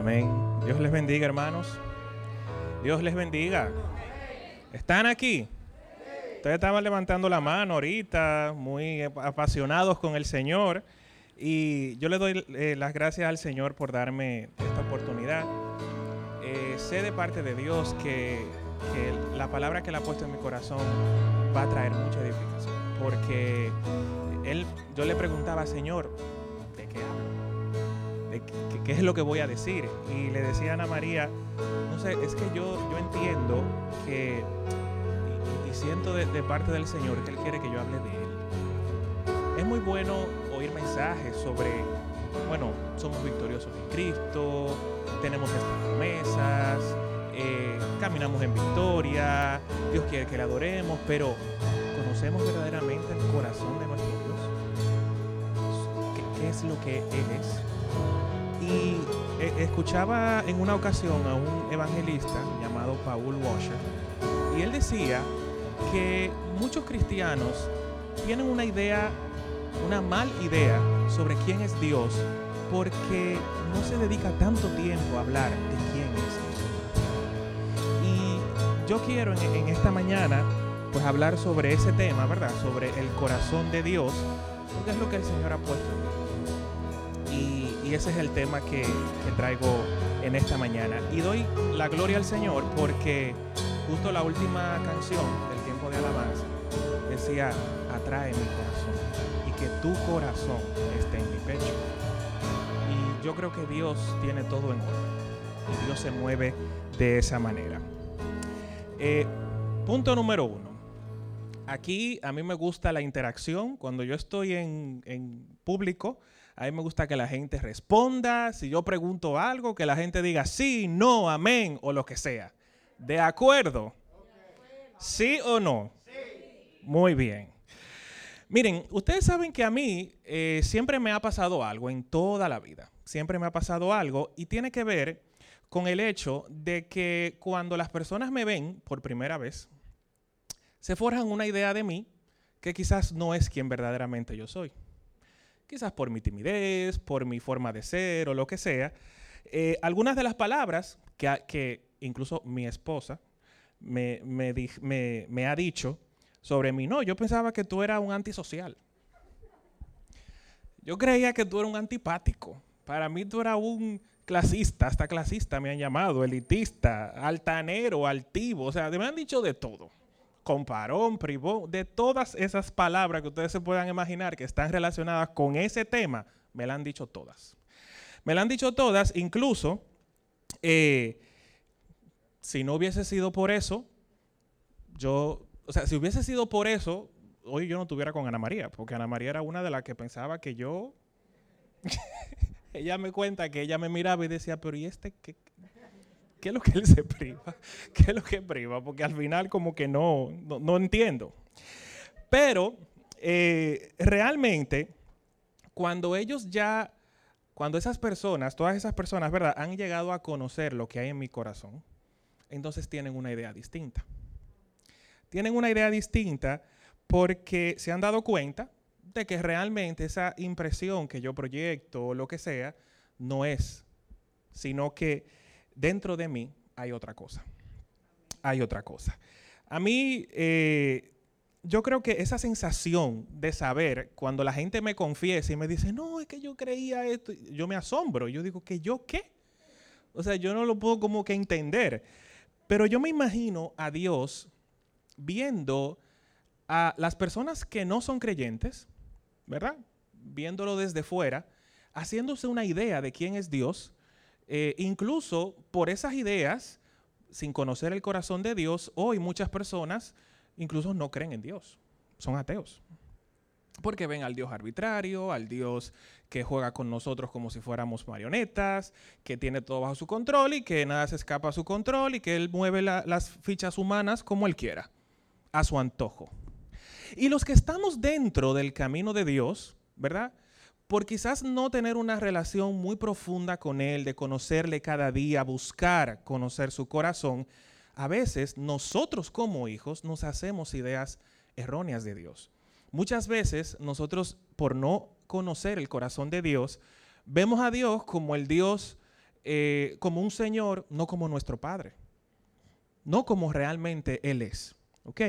Amén. Dios les bendiga, hermanos. Dios les bendiga. ¿Están aquí? Ustedes estaban levantando la mano ahorita, muy apasionados con el Señor. Y yo le doy eh, las gracias al Señor por darme esta oportunidad. Eh, sé de parte de Dios que, la palabra que Él ha puesto en mi corazón va a traer mucha edificación. Porque él, yo le preguntaba, Señor, ¿de qué hablo? ¿De qué, es lo que voy a decir? Y le decía a Ana María, no sé, es que yo, yo entiendo que, y, siento de, parte del Señor que Él quiere que yo hable de Él. Es muy bueno oír mensajes sobre, bueno, somos victoriosos en Cristo, tenemos estas promesas, eh, caminamos en victoria, Dios quiere que le adoremos, pero ¿conocemos verdaderamente el corazón de nuestro es lo que Él es. Y eh, escuchaba en una ocasión a un evangelista llamado Paul Washer, y él decía que muchos cristianos tienen una idea, una mal idea sobre quién es Dios, porque no se dedica tanto tiempo a hablar de quién es Dios. Y yo quiero en, esta mañana pues hablar sobre ese tema, ¿verdad? Sobre el corazón de Dios, porque es lo que el Señor ha puesto en mí. Y, ese es el tema que, traigo en esta mañana. Y doy la gloria al Señor porque justo la última canción del tiempo de alabanza decía, atrae mi corazón y que tu corazón esté en mi pecho. Y yo creo que Dios tiene todo en orden y Dios se mueve de esa manera. Eh, punto número uno. Aquí a mí me gusta la interacción. Cuando yo estoy en, en público, a mí me gusta que la gente responda. Si yo pregunto algo, que la gente diga sí, no, amén o lo que sea. ¿De acuerdo? ¿Sí o no? Muy bien. Miren, ustedes saben que a mí eh, siempre me ha pasado algo en toda la vida. Siempre me ha pasado algo y tiene que ver con el hecho de que cuando las personas me ven por primera vez, se forjan una idea de mí que quizás no es quien verdaderamente yo soy quizás por mi timidez, por mi forma de ser o lo que sea, eh, algunas de las palabras que, incluso mi esposa me, me, ha dicho sobre mí, no, yo pensaba que tú eras un antisocial. Yo creía que tú eras un antipático. Para mí tú eras un clasista, hasta clasista me han llamado, elitista, altanero, altivo, o sea, me han dicho de todo comparón, privó, de todas esas palabras que ustedes se puedan imaginar que están relacionadas con ese tema, me la han dicho todas. Me la han dicho todas, incluso eh, si no hubiese sido por eso, yo, o sea, si hubiese sido por eso, hoy yo no estuviera con Ana María, porque Ana María era una de las que pensaba que yo, ella me cuenta que ella me miraba y decía, pero ¿y este qué? ¿Qué es lo que él se priva? ¿Qué es lo que priva? Porque al final como que no, no, entiendo. Pero eh, realmente, cuando ellos ya, cuando esas personas, todas esas personas, ¿verdad? Han llegado a conocer lo que hay en mi corazón, entonces tienen una idea distinta. Tienen una idea distinta porque se han dado cuenta de que realmente esa impresión que yo proyecto o lo que sea, no es, sino que dentro de mí hay otra cosa. Hay otra cosa. A mí, eh, yo creo que esa sensación de saber cuando la gente me confiesa y me dice, no, es que yo creía esto, yo me asombro. Yo digo, ¿que yo qué? O sea, yo no lo puedo como que entender. Pero yo me imagino a Dios viendo a las personas que no son creyentes, ¿verdad? Viéndolo desde fuera, haciéndose una idea de quién es Dios eh, incluso por esas ideas, sin conocer el corazón de Dios, hoy muchas personas incluso no creen en Dios, son ateos. Porque ven al Dios arbitrario, al Dios que juega con nosotros como si fuéramos marionetas, que tiene todo bajo su control y que nada se escapa a su control y que Él mueve las fichas humanas como Él quiera, a su antojo. Y los que estamos dentro del camino de Dios, ¿verdad? Por quizás no tener una relación muy profunda con Él, de conocerle cada día, buscar conocer su corazón, a veces nosotros como hijos nos hacemos ideas erróneas de Dios. Muchas veces nosotros, por no conocer el corazón de Dios, vemos a Dios como el Dios eh, como un Señor, no como nuestro Padre, no como realmente Él es. ¿Ok?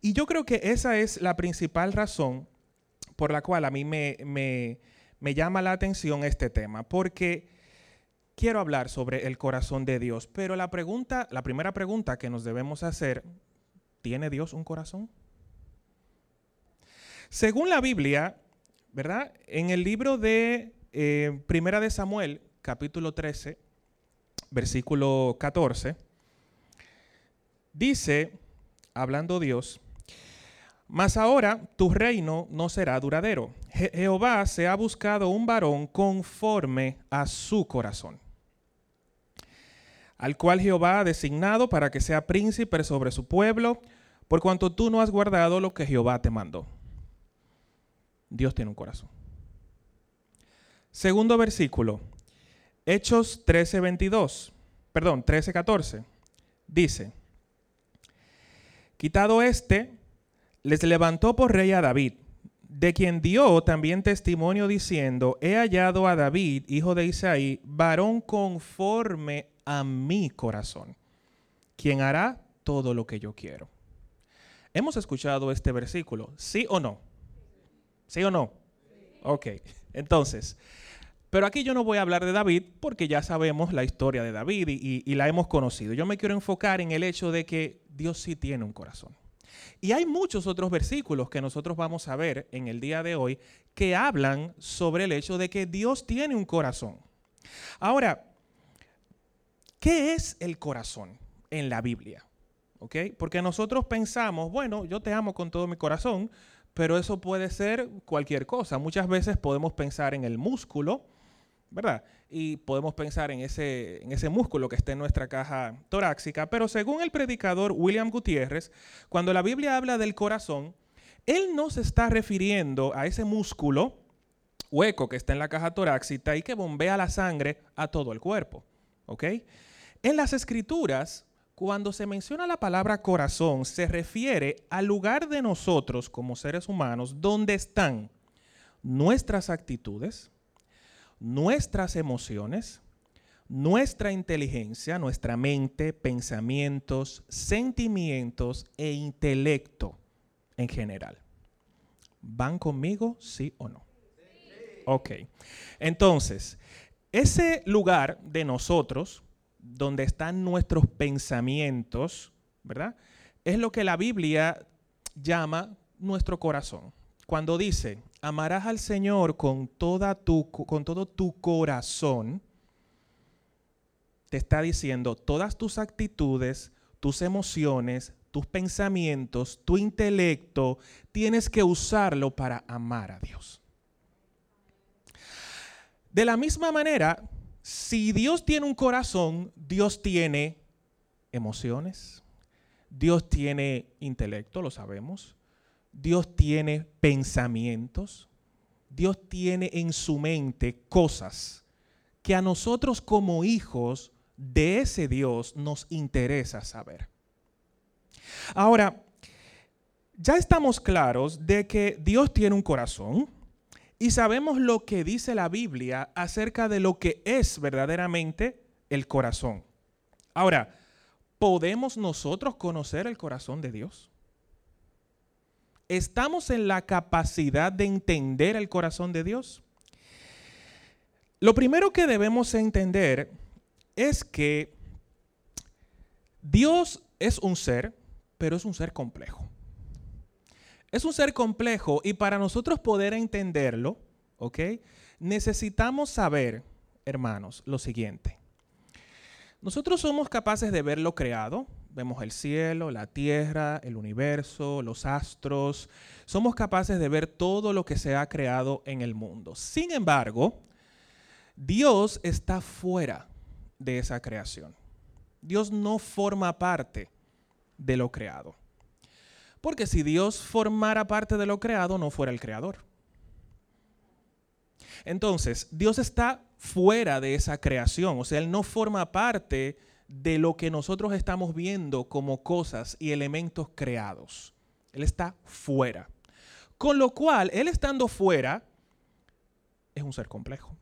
Y yo creo que esa es la principal razón por la cual a mí me, me llama la atención este tema, porque quiero hablar sobre el corazón de Dios, pero la pregunta, la primera pregunta que nos debemos hacer, ¿tiene Dios un corazón? Según la Biblia, ¿verdad? En el libro de eh, Primera de Samuel, capítulo 13, versículo 14, dice, hablando Dios, mas ahora tu reino no será duradero. Jehová se ha buscado un varón conforme a su corazón, al cual Jehová ha designado para que sea príncipe sobre su pueblo, por cuanto tú no has guardado lo que Jehová te mandó. Dios tiene un corazón. Segundo versículo, Hechos 13:22, perdón, 13:14, dice, quitado este, les levantó por rey a David, de quien dio también testimonio diciendo, he hallado a David, hijo de Isaí, varón conforme a mi corazón, quien hará todo lo que yo quiero. Hemos escuchado este versículo, ¿sí o no? ¿Sí o no? Ok, entonces, pero aquí yo no voy a hablar de David porque ya sabemos la historia de David y, la hemos conocido. Yo me quiero enfocar en el hecho de que Dios sí tiene un corazón. Y hay muchos otros versículos que nosotros vamos a ver en el día de hoy que hablan sobre el hecho de que Dios tiene un corazón. Ahora, ¿qué es el corazón en la Biblia? ¿Ok? Porque nosotros pensamos, bueno, yo te amo con todo mi corazón, pero eso puede ser cualquier cosa. Muchas veces podemos pensar en el músculo, ¿verdad? Y podemos pensar en ese, en ese músculo que está en nuestra caja torácica, pero según el predicador William Gutiérrez, cuando la Biblia habla del corazón, él no se está refiriendo a ese músculo hueco que está en la caja torácica y que bombea la sangre a todo el cuerpo, ¿ok? En las escrituras, cuando se menciona la palabra corazón, se refiere al lugar de nosotros como seres humanos donde están nuestras actitudes, nuestras emociones, nuestra inteligencia, nuestra mente, pensamientos, sentimientos e intelecto en general. ¿Van conmigo, sí o no? Ok. Entonces, ese lugar de nosotros donde están nuestros pensamientos, ¿verdad? Es lo que la Biblia llama nuestro corazón. Cuando dice, amarás al Señor con, toda tu, con todo tu corazón, te está diciendo todas tus actitudes, tus emociones, tus pensamientos, tu intelecto, tienes que usarlo para amar a Dios. De la misma manera, si Dios tiene un corazón, Dios tiene emociones, Dios tiene intelecto, lo sabemos, Dios tiene pensamientos, Dios tiene en su mente cosas que a nosotros como hijos de ese Dios nos interesa saber. Ahora, ya estamos claros de que Dios tiene un corazón, y sabemos lo que dice la Biblia acerca de lo que es verdaderamente el corazón. Ahora, ¿podemos nosotros conocer el corazón de Dios? ¿Estamos en la capacidad de entender el corazón de Dios? Lo primero que debemos entender es que Dios es un ser, pero es un ser complejo. Es un ser complejo y para nosotros poder entenderlo, ¿ok? Necesitamos saber, hermanos, lo siguiente. Nosotros somos capaces de ver lo creado, vemos el cielo, la tierra, el universo, los astros, somos capaces de ver todo lo que se ha creado en el mundo. Sin embargo, Dios está fuera de esa creación. Dios no forma parte de lo creado. Porque si Dios formara parte de lo creado, no fuera el creador. Entonces, Dios está fuera de esa creación, o sea, Él no forma parte de lo que nosotros estamos viendo como cosas y elementos creados. Él está fuera. Con lo cual, Él estando fuera, es un ser complejo.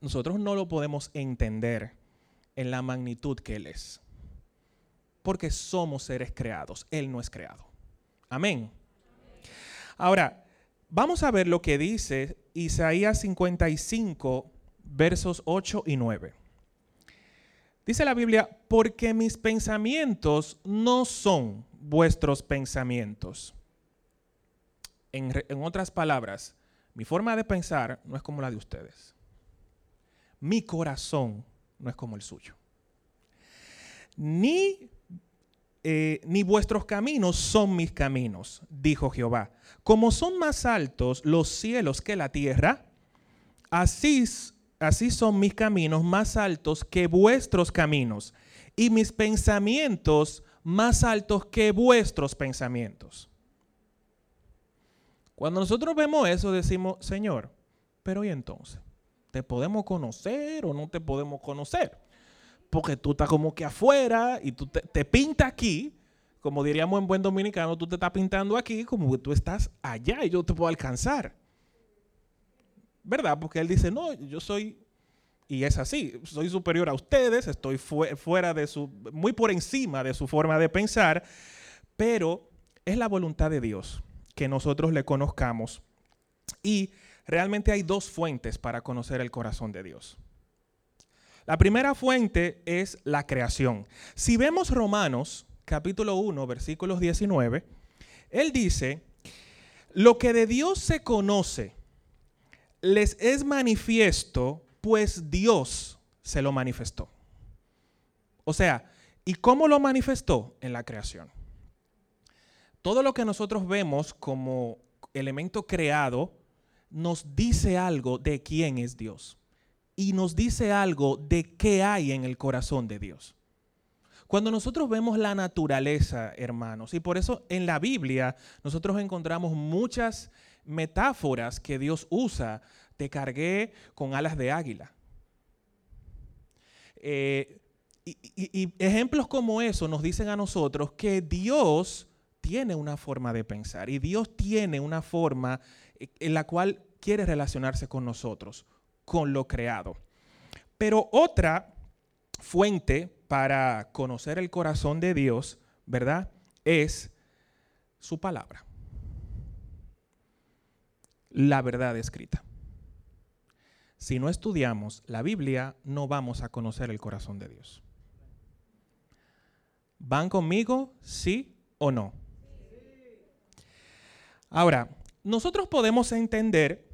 nosotros no lo podemos entender en la magnitud que Él es. Porque somos seres creados, Él no es creado. Amén. Ahora, vamos a ver lo que dice Isaías 55, versos 8 y 9. Dice la Biblia, porque mis pensamientos no son vuestros pensamientos. En, otras palabras, mi forma de pensar no es como la de ustedes. Mi corazón no es como el suyo. Ni, eh, ni vuestros caminos son mis caminos, dijo Jehová. Como son más altos los cielos que la tierra, así, así son mis caminos más altos que vuestros caminos, y mis pensamientos más altos que vuestros pensamientos. Cuando nosotros vemos eso, decimos, Señor, pero ¿y entonces? ¿Te podemos conocer o no te podemos conocer? Porque tú estás como que afuera y tú te, pintas aquí, como diríamos en buen dominicano, tú te estás pintando aquí como que tú estás allá y yo te puedo alcanzar. ¿Verdad? Porque él dice, no, yo soy, y es así, soy superior a ustedes, estoy fuera de su, muy por encima de su forma de pensar, pero es la voluntad de Dios que nosotros le conozcamos. Y realmente hay dos fuentes para conocer el corazón de Dios. La primera fuente es la creación. Si vemos Romanos capítulo 1, versículos 19, él dice, lo que de Dios se conoce les es manifiesto, pues Dios se lo manifestó. O sea, ¿y cómo lo manifestó? En la creación. Todo lo que nosotros vemos como elemento creado nos dice algo de quién es Dios y nos dice algo de qué hay en el corazón de Dios. Cuando nosotros vemos la naturaleza, hermanos, y por eso en la Biblia nosotros encontramos muchas metáforas que Dios usa. Te cargué con alas de águila. Eh, y, y ejemplos como eso nos dicen a nosotros que Dios tiene una forma de pensar y Dios tiene una forma en la cual quiere relacionarse con nosotros, con lo creado. Pero otra fuente para conocer el corazón de Dios, ¿verdad? Es su palabra. La verdad escrita. Si no estudiamos la Biblia, no vamos a conocer el corazón de Dios. ¿Van conmigo? ¿Sí o no? Ahora, nosotros podemos entender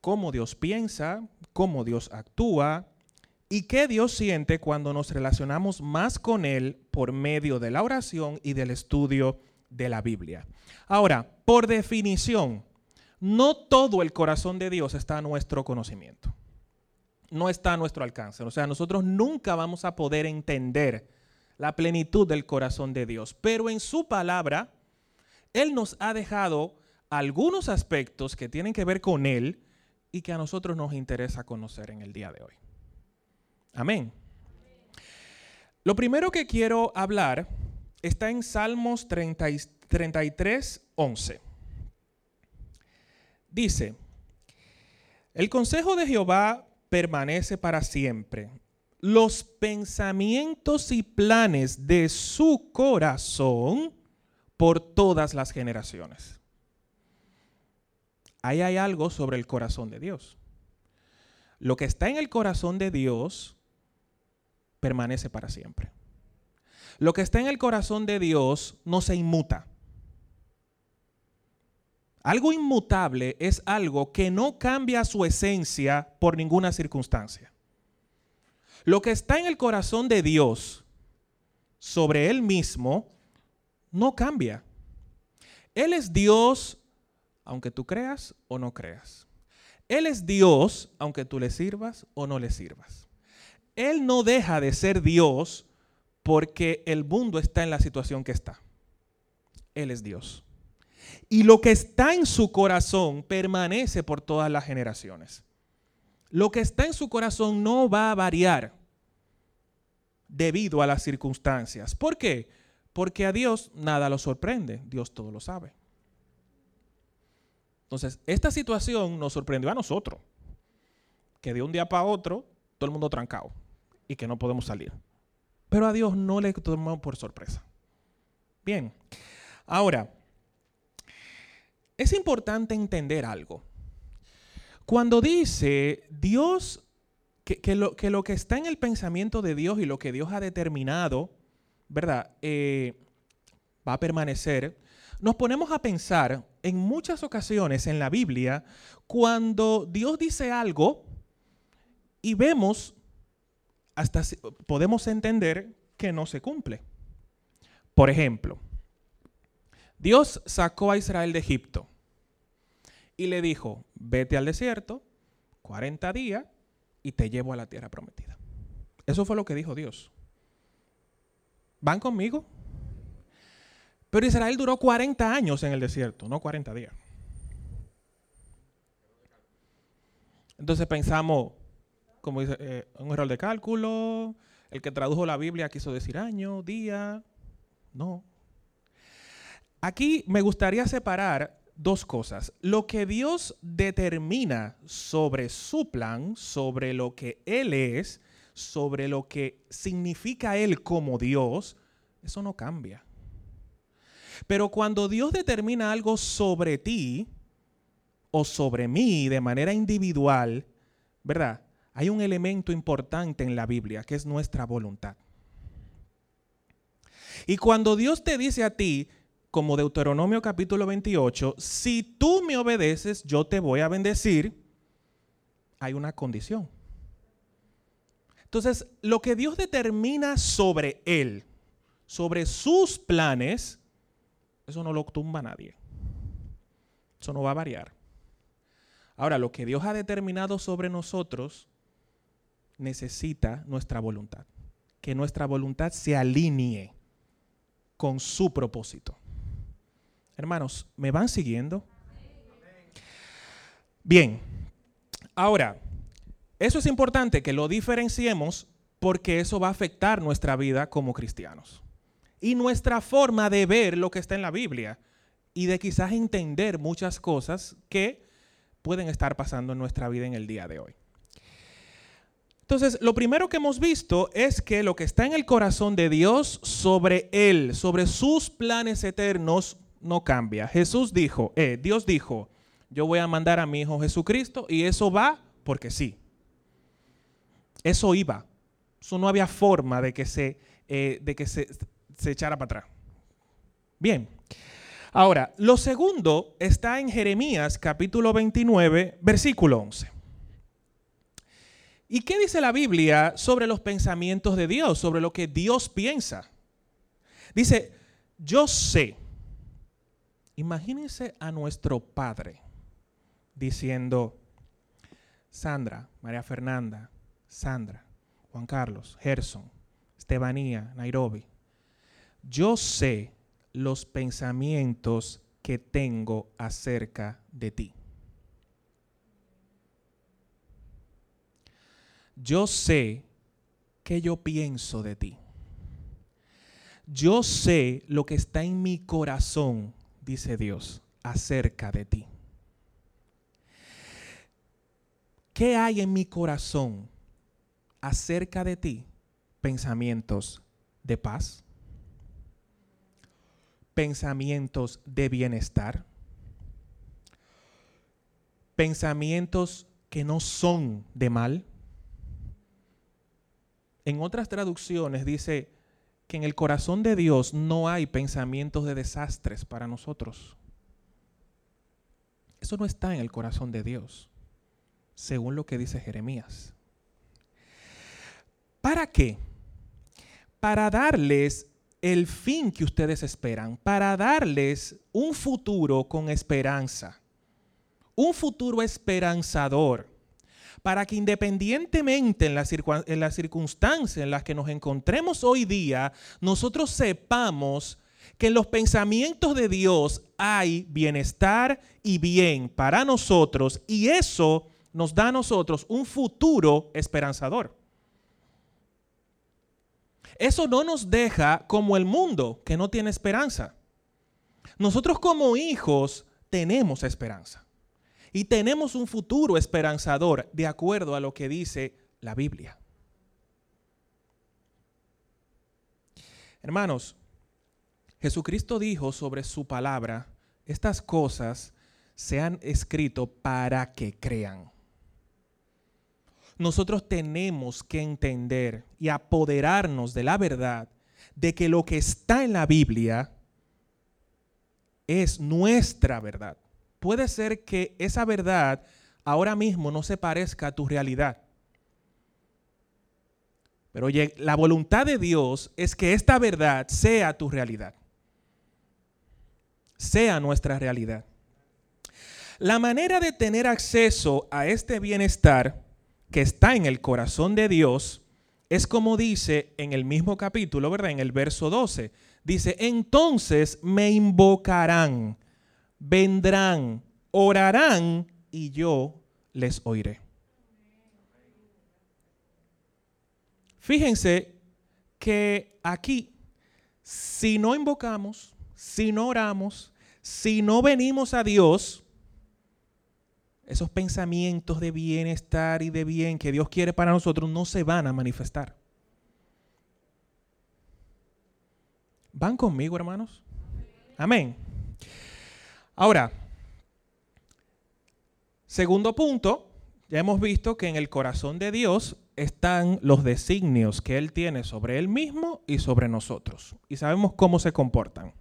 cómo Dios piensa, cómo Dios actúa y qué Dios siente cuando nos relacionamos más con Él por medio de la oración y del estudio de la Biblia. Ahora, por definición, no todo el corazón de Dios está a nuestro conocimiento. No está a nuestro alcance. O sea, nosotros nunca vamos a poder entender la plenitud del corazón de Dios. Pero en su palabra, Él nos ha dejado algunos aspectos que tienen que ver con Él y que a nosotros nos interesa conocer en el día de hoy. Amén. Lo primero que quiero hablar está en Salmos 33, 11. Dice, el consejo de Jehová permanece para siempre. Los pensamientos y planes de su corazón por todas las generaciones ahí hay algo sobre el corazón de Dios. Lo que está en el corazón de Dios permanece para siempre. Lo que está en el corazón de Dios no se inmuta. Algo inmutable es algo que no cambia su esencia por ninguna circunstancia. Lo que está en el corazón de Dios sobre Él mismo no cambia. Él es Dios aunque tú creas o no creas. Él es Dios, aunque tú le sirvas o no le sirvas. Él no deja de ser Dios porque el mundo está en la situación que está. Él es Dios. Y lo que está en su corazón permanece por todas las generaciones. Lo que está en su corazón no va a variar debido a las circunstancias. ¿Por qué? Porque a Dios nada lo sorprende. Dios todo lo sabe. Entonces, esta situación nos sorprendió a nosotros. que de un día para otro todo el mundo trancado y que no podemos salir. Pero a Dios no le tomamos por sorpresa. Bien, ahora, es importante entender algo. Cuando dice Dios, que, lo, que, lo, que está en el pensamiento de Dios y lo que Dios ha determinado, ¿verdad? Eh, va a permanecer. Nos ponemos a pensar en muchas ocasiones en la Biblia cuando Dios dice algo y vemos, hasta podemos entender que no se cumple. Por ejemplo, Dios sacó a Israel de Egipto y le dijo, vete al desierto 40 días y te llevo a la tierra prometida. Eso fue lo que dijo Dios. ¿Van conmigo? Pero Israel duró 40 años en el desierto, no 40 días. Entonces pensamos, como dice, eh, un error de cálculo, el que tradujo la Biblia quiso decir año, día, no. Aquí me gustaría separar dos cosas. Lo que Dios determina sobre su plan, sobre lo que Él es, sobre lo que significa Él como Dios, eso no cambia. Pero cuando Dios determina algo sobre ti o sobre mí de manera individual, ¿verdad? Hay un elemento importante en la Biblia que es nuestra voluntad. Y cuando Dios te dice a ti, como Deuteronomio capítulo 28, si tú me obedeces, yo te voy a bendecir, hay una condición. Entonces, lo que Dios determina sobre Él, sobre sus planes, eso no lo tumba nadie. Eso no va a variar. Ahora, lo que Dios ha determinado sobre nosotros necesita nuestra voluntad. Que nuestra voluntad se alinee con su propósito. Hermanos, ¿me van siguiendo? Bien, ahora, eso es importante que lo diferenciemos porque eso va a afectar nuestra vida como cristianos y nuestra forma de ver lo que está en la Biblia y de quizás entender muchas cosas que pueden estar pasando en nuestra vida en el día de hoy. Entonces, lo primero que hemos visto es que lo que está en el corazón de Dios sobre Él, sobre sus planes eternos, no cambia. Jesús dijo, eh, Dios dijo, yo voy a mandar a mi Hijo Jesucristo y eso va porque sí. Eso iba. Eso no había forma de que se, eh, de que se, se echara para atrás. Bien. Ahora, lo segundo está en Jeremías capítulo 29, versículo 11. ¿Y qué dice la Biblia sobre los pensamientos de Dios, sobre lo que Dios piensa? Dice, yo sé Imagínense a nuestro Padre diciendo, Sandra, María Fernanda, Sandra, Juan Carlos, Gerson, Estebanía, Nairobi, yo sé los pensamientos que tengo acerca de ti. Yo sé que yo pienso de ti. Yo sé lo que está en mi corazón dice Dios, acerca de ti. ¿Qué hay en mi corazón acerca de ti? Pensamientos de paz, pensamientos de bienestar, pensamientos que no son de mal. En otras traducciones dice que en el corazón de Dios no hay pensamientos de desastres para nosotros. Eso no está en el corazón de Dios, según lo que dice Jeremías. ¿Para qué? Para darles el fin que ustedes esperan, para darles un futuro con esperanza, un futuro esperanzador para que independientemente en las, circunstancias en las que nos encontremos hoy día, nosotros sepamos que en los pensamientos de Dios hay bienestar y bien para nosotros y eso nos da a nosotros un futuro esperanzador. Eso no nos deja como el mundo que no tiene esperanza. Nosotros como hijos tenemos esperanza. Y tenemos un futuro esperanzador de acuerdo a lo que dice la Biblia. Hermanos, Jesucristo dijo sobre su palabra, estas cosas se han escrito para que crean. Nosotros tenemos que entender y apoderarnos de la verdad de que lo que está en la Biblia es nuestra verdad. Puede ser que esa verdad ahora mismo no se parezca a tu realidad. Pero oye, la voluntad de Dios es que esta verdad sea tu realidad. Sea nuestra realidad. La manera de tener acceso a este bienestar que está en el corazón de Dios es como dice en el mismo capítulo, ¿verdad? En el verso 12. Dice, entonces me invocarán, vendrán, orarán y yo les oiré. Fíjense que aquí, si no invocamos, si no oramos, si no venimos a Dios, esos pensamientos de bienestar y de bien que Dios quiere para nosotros no se van a manifestar. ¿Van conmigo, hermanos? Amén. Ahora, segundo punto, ya hemos visto que en el corazón de Dios están los designios que Él tiene sobre Él mismo y sobre nosotros. Y sabemos cómo se comportan.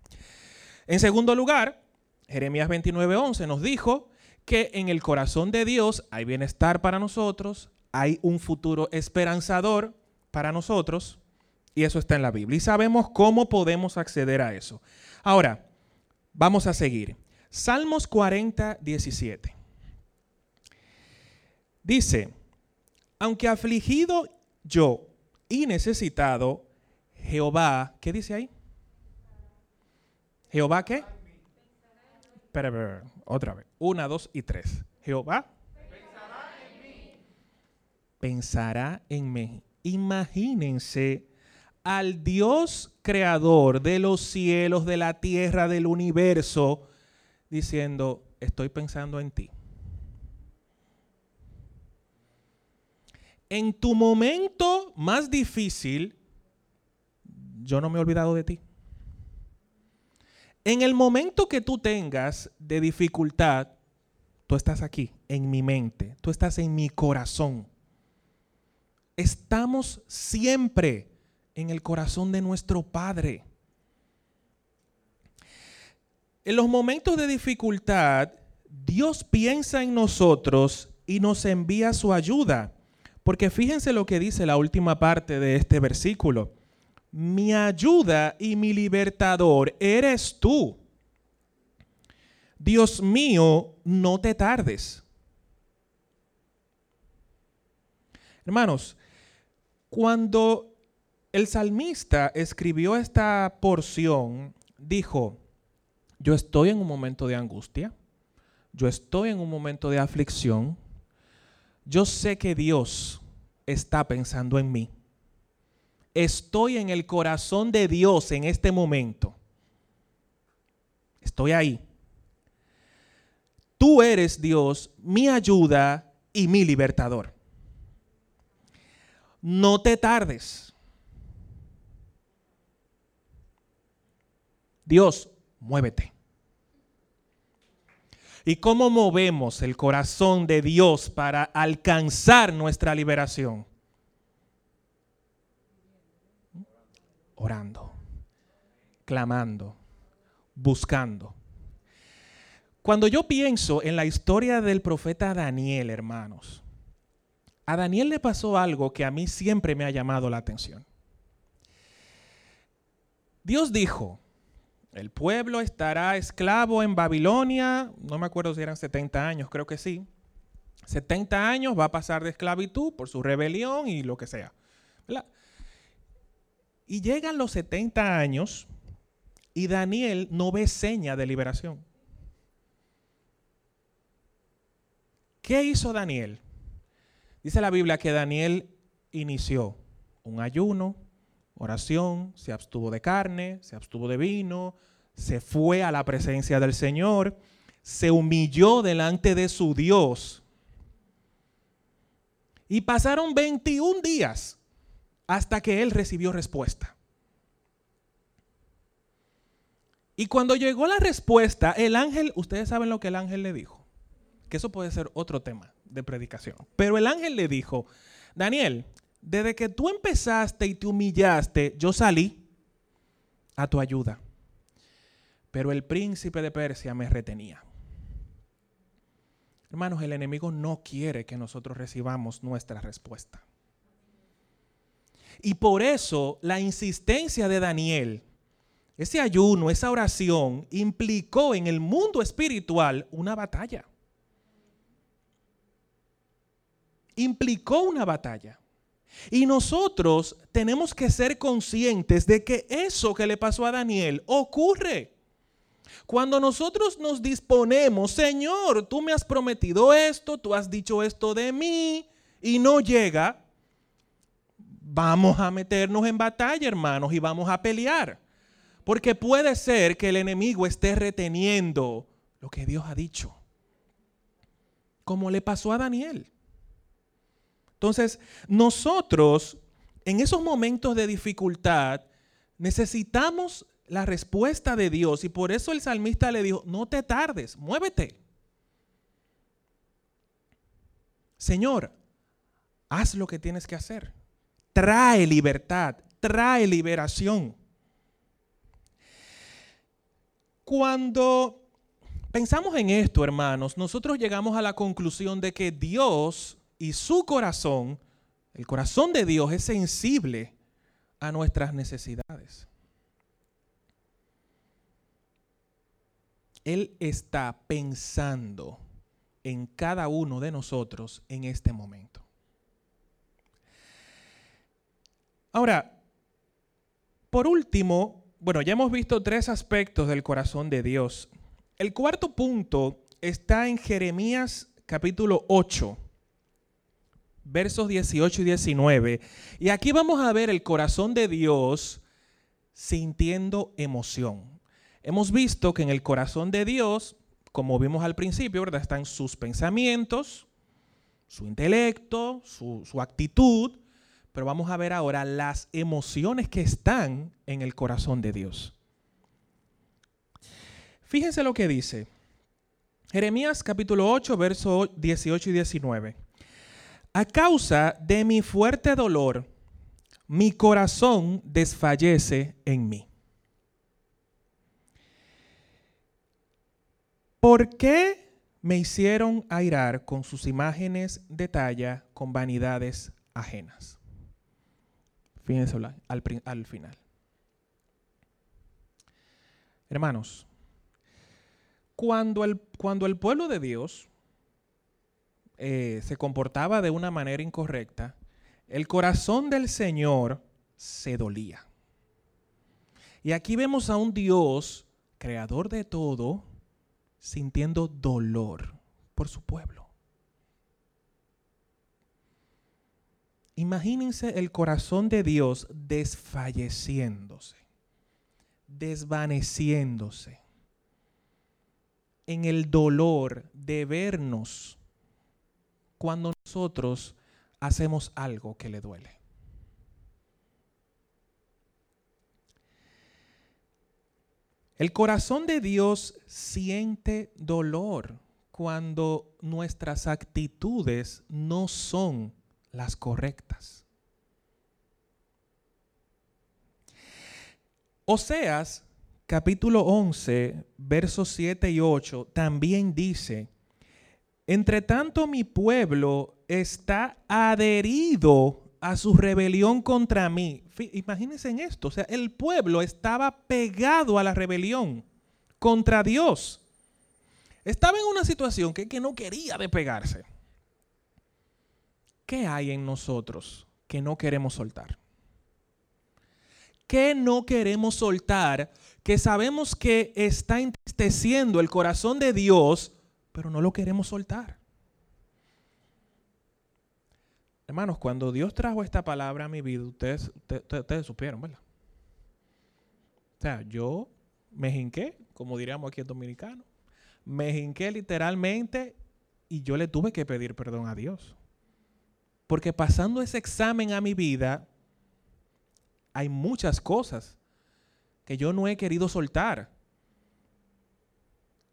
En segundo lugar, Jeremías 29:11 nos dijo que en el corazón de Dios hay bienestar para nosotros, hay un futuro esperanzador para nosotros, y eso está en la Biblia. Y sabemos cómo podemos acceder a eso. Ahora, vamos a seguir. Salmos 40, 17. Dice, aunque afligido yo y necesitado, Jehová, ¿qué dice ahí? Jehová qué? Espera, otra vez. Una, dos y tres. Jehová pensará en mí. Pensará en mí. Imagínense al Dios creador de los cielos, de la tierra, del universo, diciendo, estoy pensando en ti. En tu momento más difícil, yo no me he olvidado de ti. En el momento que tú tengas de dificultad, tú estás aquí, en mi mente, tú estás en mi corazón. Estamos siempre en el corazón de nuestro Padre. En los momentos de dificultad, Dios piensa en nosotros y nos envía su ayuda. Porque fíjense lo que dice la última parte de este versículo mi ayuda y mi libertador eres tú. Dios mío, no te tardes. Hermanos, cuando el salmista escribió esta porción, dijo, yo estoy en un momento de angustia, yo estoy en un momento de aflicción, yo sé que Dios está pensando en mí estoy en el corazón de Dios en este momento. Estoy ahí. Tú eres Dios, mi ayuda y mi libertador. No te tardes. Dios, muévete. ¿Y cómo movemos el corazón de Dios para alcanzar nuestra liberación? orando, clamando, buscando. Cuando yo pienso en la historia del profeta Daniel, hermanos, a Daniel le pasó algo que a mí siempre me ha llamado la atención. Dios dijo, el pueblo estará esclavo en Babilonia, no me acuerdo si eran 70 años, creo que sí. 70 años va a pasar de esclavitud por su rebelión y lo que sea. Y llegan los 70 años y Daniel no ve seña de liberación. ¿Qué hizo Daniel? Dice la Biblia que Daniel inició un ayuno, oración, se abstuvo de carne, se abstuvo de vino, se fue a la presencia del Señor, se humilló delante de su Dios. Y pasaron 21 días hasta que él recibió respuesta. Y cuando llegó la respuesta, el ángel, ustedes saben lo que el ángel le dijo, que eso puede ser otro tema de predicación, pero el ángel le dijo, Daniel, desde que tú empezaste y te humillaste, yo salí a tu ayuda, pero el príncipe de Persia me retenía. Hermanos, el enemigo no quiere que nosotros recibamos nuestra respuesta. Y por eso la insistencia de Daniel, ese ayuno, esa oración, implicó en el mundo espiritual una batalla. Implicó una batalla. Y nosotros tenemos que ser conscientes de que eso que le pasó a Daniel ocurre. Cuando nosotros nos disponemos, Señor, tú me has prometido esto, tú has dicho esto de mí, y no llega, vamos a meternos en batalla, hermanos, y vamos a pelear. Porque puede ser que el enemigo esté reteniendo lo que Dios ha dicho. Como le pasó a Daniel. Entonces, nosotros en esos momentos de dificultad necesitamos la respuesta de Dios y por eso el salmista le dijo, no te tardes, muévete. Señor, haz lo que tienes que hacer. Trae libertad, trae liberación. Cuando pensamos en esto, hermanos, nosotros llegamos a la conclusión de que Dios y su corazón, el corazón de Dios es sensible a nuestras necesidades. Él está pensando en cada uno de nosotros en este momento. Ahora, por último, bueno, ya hemos visto tres aspectos del corazón de Dios. El cuarto punto está en Jeremías capítulo 8, versos 18 y 19. Y aquí vamos a ver el corazón de Dios sintiendo emoción. Hemos visto que en el corazón de Dios, como vimos al principio, ¿verdad? Están sus pensamientos, su intelecto, su, su actitud, pero vamos a ver ahora las emociones que están en el corazón de Dios. Fíjense lo que dice. Jeremías capítulo 8, versos 18 y 19. A causa de mi fuerte dolor, mi corazón desfallece en mí. ¿Por qué me hicieron airar con sus imágenes de talla con vanidades ajenas? Fíjense al, al final. Hermanos, cuando el, cuando el pueblo de Dios eh, se comportaba de una manera incorrecta, el corazón del Señor se dolía. Y aquí vemos a un Dios, creador de todo, sintiendo dolor por su pueblo. Imagínense el corazón de Dios desfalleciéndose, desvaneciéndose en el dolor de vernos cuando nosotros hacemos algo que le duele. El corazón de Dios siente dolor cuando nuestras actitudes no son las correctas. Oseas capítulo 11, versos 7 y 8 también dice, entre tanto mi pueblo está adherido a su rebelión contra mí. Imagínense en esto, o sea, el pueblo estaba pegado a la rebelión contra Dios. Estaba en una situación que, que no quería despegarse. ¿Qué hay en nosotros que no queremos soltar? ¿Qué no queremos soltar que sabemos que está entristeciendo el corazón de Dios, pero no lo queremos soltar? Hermanos, cuando Dios trajo esta palabra a mi vida, ustedes, supieron, ¿verdad? O sea, yo me jinqué, como diríamos aquí en dominicano, me jinqué literalmente y yo le tuve que pedir perdón a Dios. Porque pasando ese examen a mi vida, hay muchas cosas que yo no he querido soltar.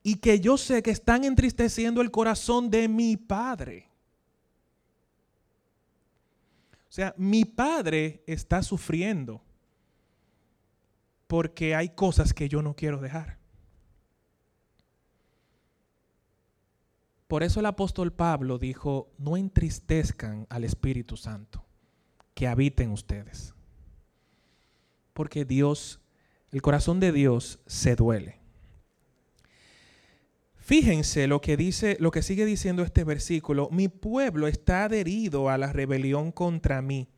Y que yo sé que están entristeciendo el corazón de mi padre. O sea, mi padre está sufriendo porque hay cosas que yo no quiero dejar. Por eso el apóstol Pablo dijo, no entristezcan al Espíritu Santo, que habiten ustedes. Porque Dios, el corazón de Dios se duele. Fíjense lo que dice, lo que sigue diciendo este versículo, mi pueblo está adherido a la rebelión contra mí.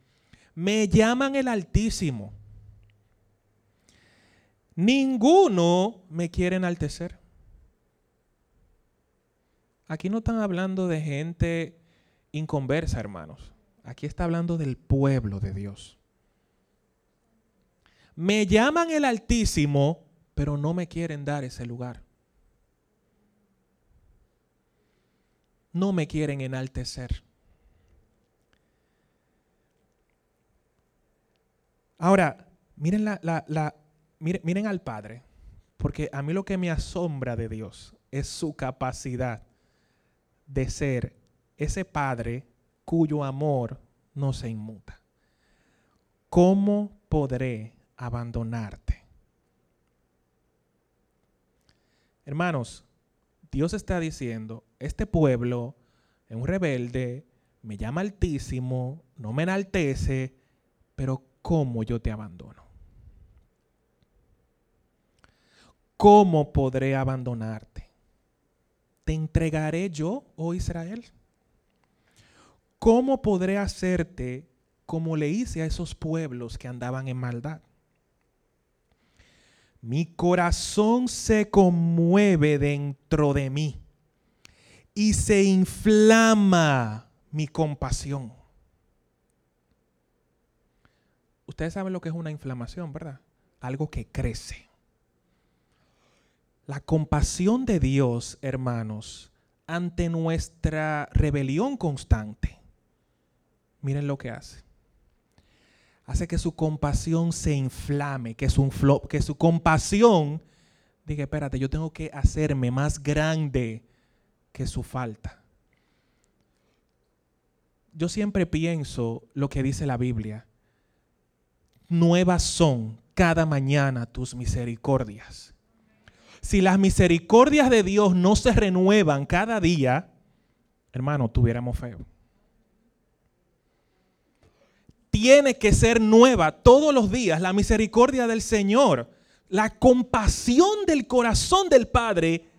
Me llaman el Altísimo. Ninguno me quiere enaltecer. Aquí no están hablando de gente inconversa, hermanos. Aquí está hablando del pueblo de Dios. Me llaman el Altísimo, pero no me quieren dar ese lugar. No me quieren enaltecer. Ahora, miren, miren al Padre, porque a mí lo que me asombra de Dios es su capacidad de ser ese Padre cuyo amor no se inmuta. ¿Cómo podré abandonarte? Hermanos, Dios está diciendo, este pueblo es un rebelde, me llama altísimo, no me enaltece, pero ¿cómo yo te abandono? ¿Cómo podré abandonarte? ¿Te entregaré yo, oh Israel? ¿Cómo podré hacerte como le hice a esos pueblos que andaban en maldad? Mi corazón se conmueve dentro de mí y se inflama mi compasión. Ustedes saben lo que es una inflamación, ¿verdad? Algo que crece. La compasión de Dios, hermanos, ante nuestra rebelión constante. Miren lo que hace hace que su compasión se inflame, que su, compasión diga, espérate, yo tengo que hacerme más grande que su falta. Yo siempre pienso lo que dice la Biblia. Nuevas son cada mañana tus misericordias. Si las misericordias de Dios no se renuevan cada día, hermano, tuviéramos feo tiene que ser nueva todos los días. La misericordia del Señor, la compasión del corazón del Padre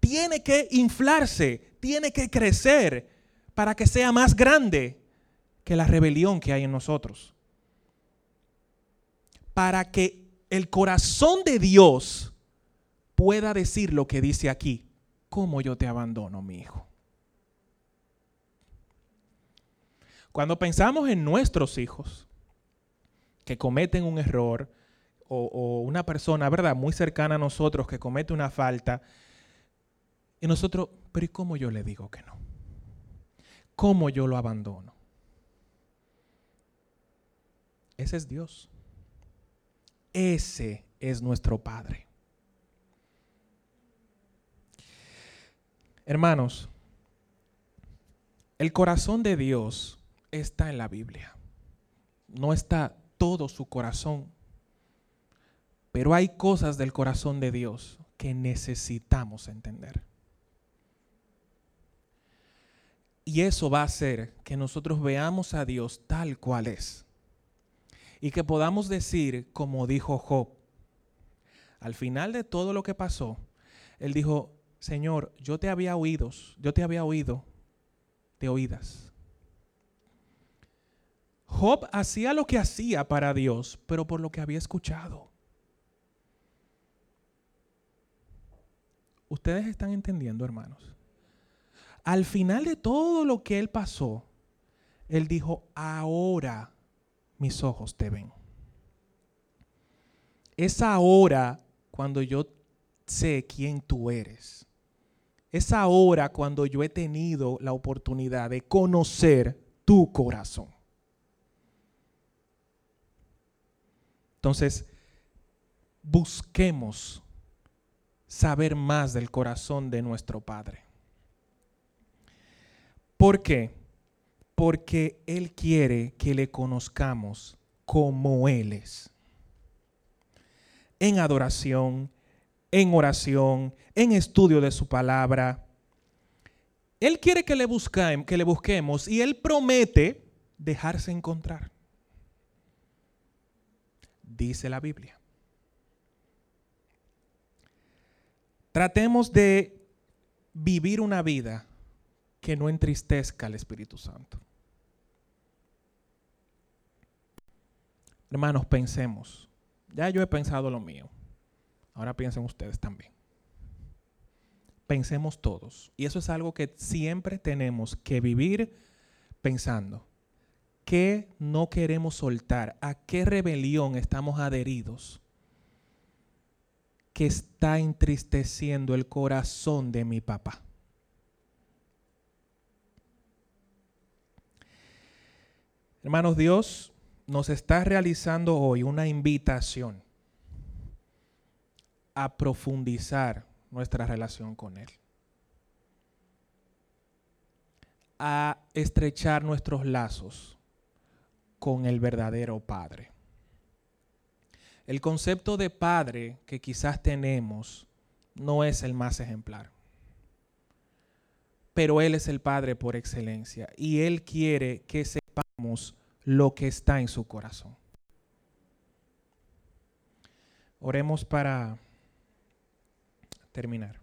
tiene que inflarse, tiene que crecer para que sea más grande que la rebelión que hay en nosotros. Para que el corazón de Dios pueda decir lo que dice aquí, ¿cómo yo te abandono, mi hijo? Cuando pensamos en nuestros hijos que cometen un error o, una persona, ¿verdad?, muy cercana a nosotros que comete una falta, y nosotros, pero ¿y cómo yo le digo que no? ¿Cómo yo lo abandono? Ese es Dios. Ese es nuestro Padre. Hermanos, el corazón de Dios está en la Biblia. No está todo su corazón. Pero hay cosas del corazón de Dios que necesitamos entender. Y eso va a hacer que nosotros veamos a Dios tal cual es. Y que podamos decir, como dijo Job, al final de todo lo que pasó, él dijo, Señor, yo te había oído, yo te había oído de oídas Job hacía lo que hacía para Dios, pero por lo que había escuchado. Ustedes están entendiendo, hermanos. Al final de todo lo que él pasó, él dijo, ahora mis ojos te ven. Es ahora cuando yo sé quién tú eres. es ahora cuando yo he tenido la oportunidad de conocer tu corazón. Entonces, busquemos saber más del corazón de nuestro Padre. ¿Por qué? Porque Él quiere que le conozcamos como Él es. En adoración, en oración, en estudio de su palabra. Él quiere que le, que le busquemos y Él promete dejarse encontrar. Dice la Biblia. Tratemos de vivir una vida que no entristezca al Espíritu Santo. Hermanos, pensemos. Ya yo he pensado lo mío. Ahora piensen ustedes también. Pensemos todos. Y eso es algo que siempre tenemos que vivir pensando. ¿Qué no queremos soltar? ¿A qué rebelión estamos adheridos? Que está entristeciendo el corazón de mi papá. Hermanos, Dios nos está realizando hoy una invitación a profundizar nuestra relación con Él. A estrechar nuestros lazos con el verdadero Padre. El concepto de Padre que quizás tenemos no es el más ejemplar. Pero Él es el Padre por excelencia y Él quiere que sepamos lo que está en su corazón. Oremos para terminar.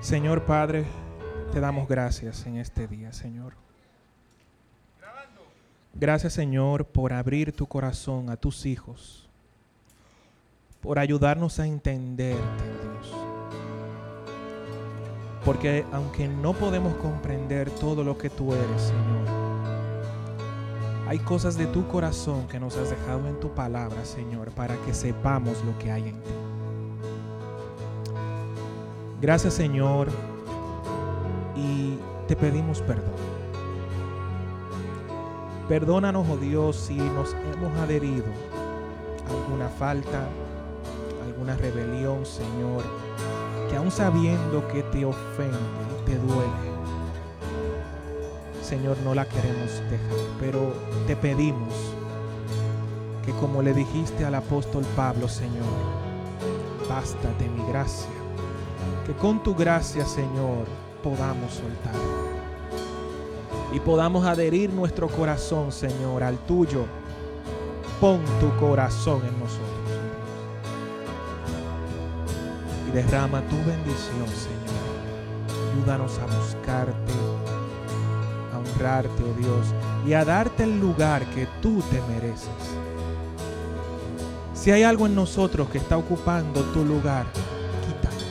Señor Padre, te damos gracias en este día, Señor. Gracias, Señor, por abrir tu corazón a tus hijos, por ayudarnos a entenderte, Dios. Porque aunque no podemos comprender todo lo que tú eres, Señor, hay cosas de tu corazón que nos has dejado en tu palabra, Señor, para que sepamos lo que hay en ti. Gracias, Señor, y te pedimos perdón. Perdónanos, oh Dios, si nos hemos adherido a alguna falta, alguna rebelión, Señor, aún sabiendo que te ofende, te duele, Señor, no la queremos dejar, pero te pedimos que como le dijiste al apóstol Pablo, Señor, bástate mi gracia, que con tu gracia, Señor, podamos soltar y podamos adherir nuestro corazón, Señor, al tuyo. Pon tu corazón en nosotros, derrama tu bendición, Señor. Ayúdanos a buscarte oh Dios, y a darte el lugar que tú te mereces. Si hay algo en nosotros que está ocupando tu lugar, quítalo.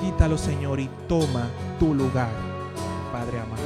Quítalo, Señor, y toma tu lugar, Padre amado.